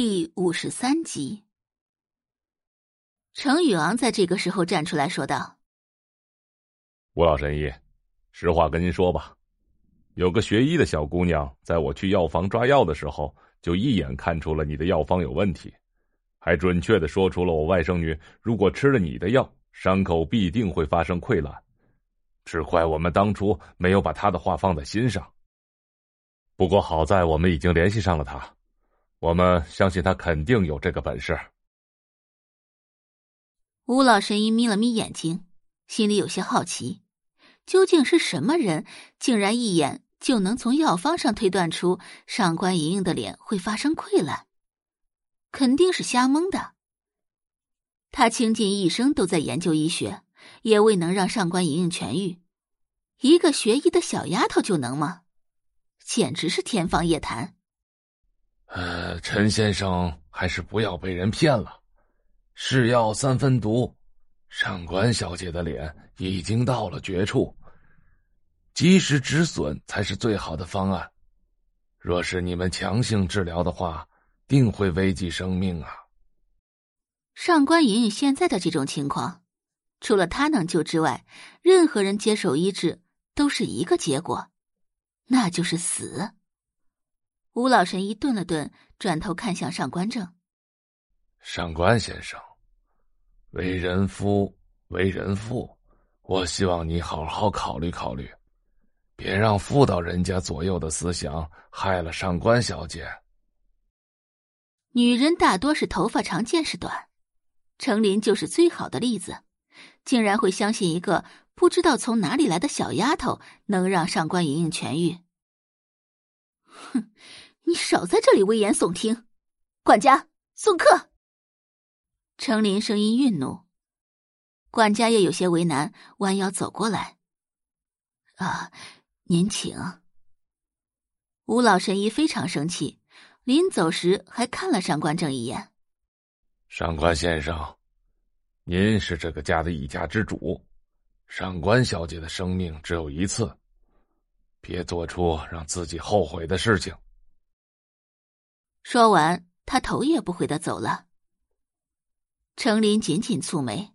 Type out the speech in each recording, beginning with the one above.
第五十三集，程宇昂在这个时候站出来说道：“吴老神医，实话跟您说吧，有个学医的小姑娘，在我去药房抓药的时候，就一眼看出了你的药方有问题，还准确的说出了我外甥女如果吃了你的药，伤口必定会发生溃烂。只怪我们当初没有把她的话放在心上。不过好在我们已经联系上了她。”我们相信他肯定有这个本事。吴老神医眯了眯眼睛，心里有些好奇，究竟是什么人，竟然一眼就能从药方上推断出上官莹莹的脸会发生溃烂？肯定是瞎蒙的。他倾尽一生都在研究医学，也未能让上官莹莹痊愈，一个学医的小丫头就能吗？简直是天方夜谭。呃，陈先生还是不要被人骗了。是药三分毒，上官小姐的脸已经到了绝处，及时止损才是最好的方案。若是你们强行治疗的话，定会危及生命啊！上官莹莹现在的这种情况，除了他能救之外，任何人接手医治都是一个结果，那就是死。吴老神医顿了顿，转头看向上官正。上官先生，为人夫，为人父，我希望你好好考虑考虑，别让妇道人家左右的思想害了上官小姐。女人大多是头发长见识短，程琳就是最好的例子，竟然会相信一个不知道从哪里来的小丫头能让上官莹莹痊愈。哼！你少在这里危言耸听！管家送客。程琳声音愠怒，管家也有些为难，弯腰走过来。啊，您请。吴老神医非常生气，临走时还看了上官正一眼。上官先生，您是这个家的一家之主，上官小姐的生命只有一次，别做出让自己后悔的事情。说完，他头也不回的走了。程林紧紧蹙眉。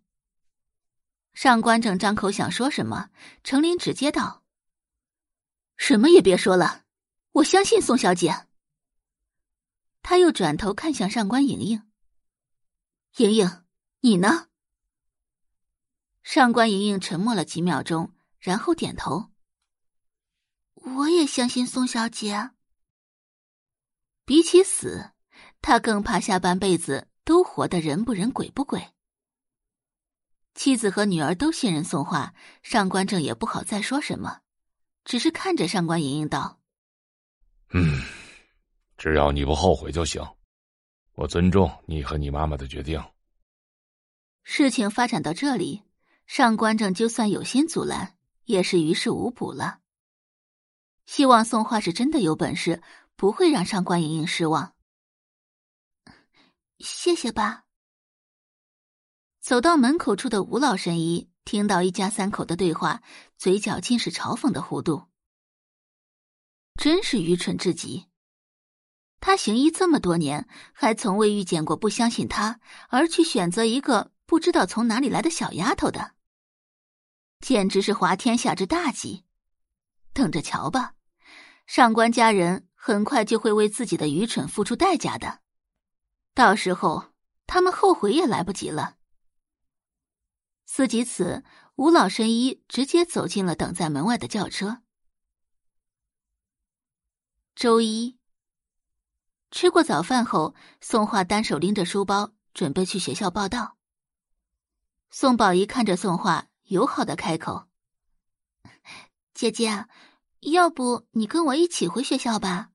上官正张口想说什么，程林直接道：“什么也别说了，我相信宋小姐。”他又转头看向上官莹莹：“莹莹，你呢？”上官莹莹沉默了几秒钟，然后点头：“也相信宋小姐。”比起死，他更怕下半辈子都活得人不人鬼不鬼。妻子和女儿都信任宋画，上官正也不好再说什么，只是看着上官莹莹道：“嗯，只要你不后悔就行，我尊重你和你妈妈的决定。”事情发展到这里，上官正就算有心阻拦，也是于事无补了。希望宋画是真的有本事。不会让上官莹莹失望。谢谢吧。走到门口处的吴老神医听到一家三口的对话，嘴角尽是嘲讽的弧度。真是愚蠢至极。他行医这么多年，还从未遇见过不相信他而去选择一个不知道从哪里来的小丫头的，简直是滑天下之大稽。等着瞧吧，上官家人。很快就会为自己的愚蠢付出代价的，到时候他们后悔也来不及了。思及此，吴老神医直接走进了等在门外的轿车。周一吃过早饭后，宋画单手拎着书包，准备去学校报道。宋宝仪看着宋画，友好的开口：“姐姐，要不你跟我一起回学校吧？”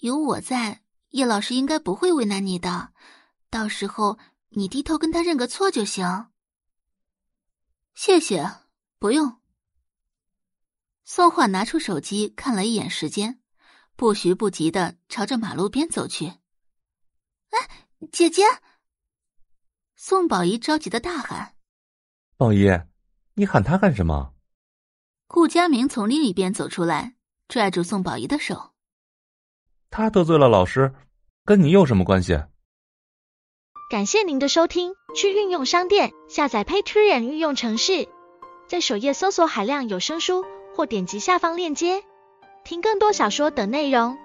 有我在，叶老师应该不会为难你的。到时候你低头跟他认个错就行。谢谢，不用。宋画拿出手机看了一眼时间，不徐不急的朝着马路边走去。哎，姐姐！宋宝仪着急的大喊：“宝仪，你喊他干什么？”顾佳明从另一边走出来，拽住宋宝仪的手。他得罪了老师，跟你有什么关系？感谢您的收听，去运用商店下载 Patreon 运用城市，在首页搜索海量有声书，或点击下方链接听更多小说等内容。